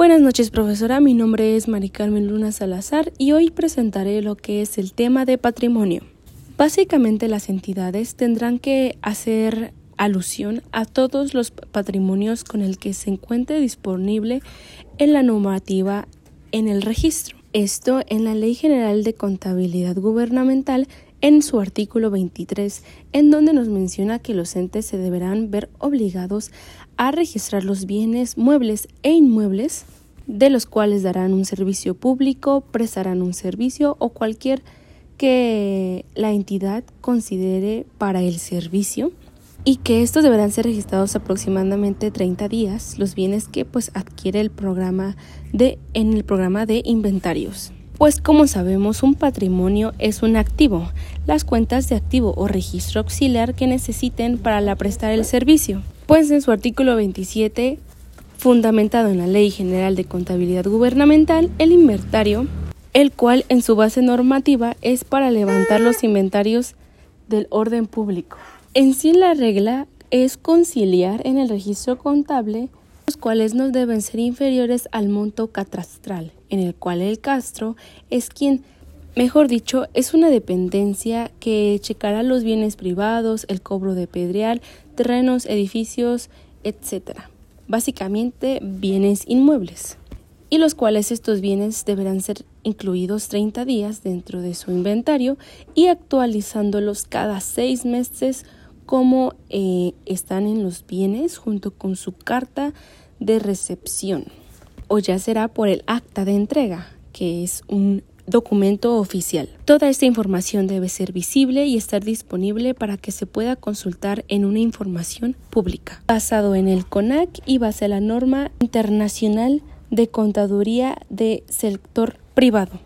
Buenas noches, profesora. Mi nombre es Mari Carmen Luna Salazar y hoy presentaré lo que es el tema de patrimonio. Básicamente las entidades tendrán que hacer alusión a todos los patrimonios con el que se encuentre disponible en la normativa en el registro. Esto en la Ley General de Contabilidad Gubernamental en su artículo 23, en donde nos menciona que los entes se deberán ver obligados a registrar los bienes muebles e inmuebles de los cuales darán un servicio público, prestarán un servicio o cualquier que la entidad considere para el servicio y que estos deberán ser registrados aproximadamente 30 días los bienes que pues adquiere el programa de en el programa de inventarios. Pues como sabemos, un patrimonio es un activo, las cuentas de activo o registro auxiliar que necesiten para la prestar el servicio. Pues en su artículo 27, fundamentado en la Ley General de Contabilidad Gubernamental, el inventario, el cual en su base normativa es para levantar los inventarios del orden público. En sí la regla es conciliar en el registro contable cuales no deben ser inferiores al monto catastral, en el cual el castro es quien, mejor dicho, es una dependencia que checará los bienes privados, el cobro de pedreal, terrenos, edificios, etc. Básicamente bienes inmuebles y los cuales estos bienes deberán ser incluidos 30 días dentro de su inventario y actualizándolos cada seis meses como eh, están en los bienes junto con su carta de recepción o ya será por el acta de entrega, que es un documento oficial. Toda esta información debe ser visible y estar disponible para que se pueda consultar en una información pública, basado en el CONAC y base a la norma internacional de contaduría de sector privado.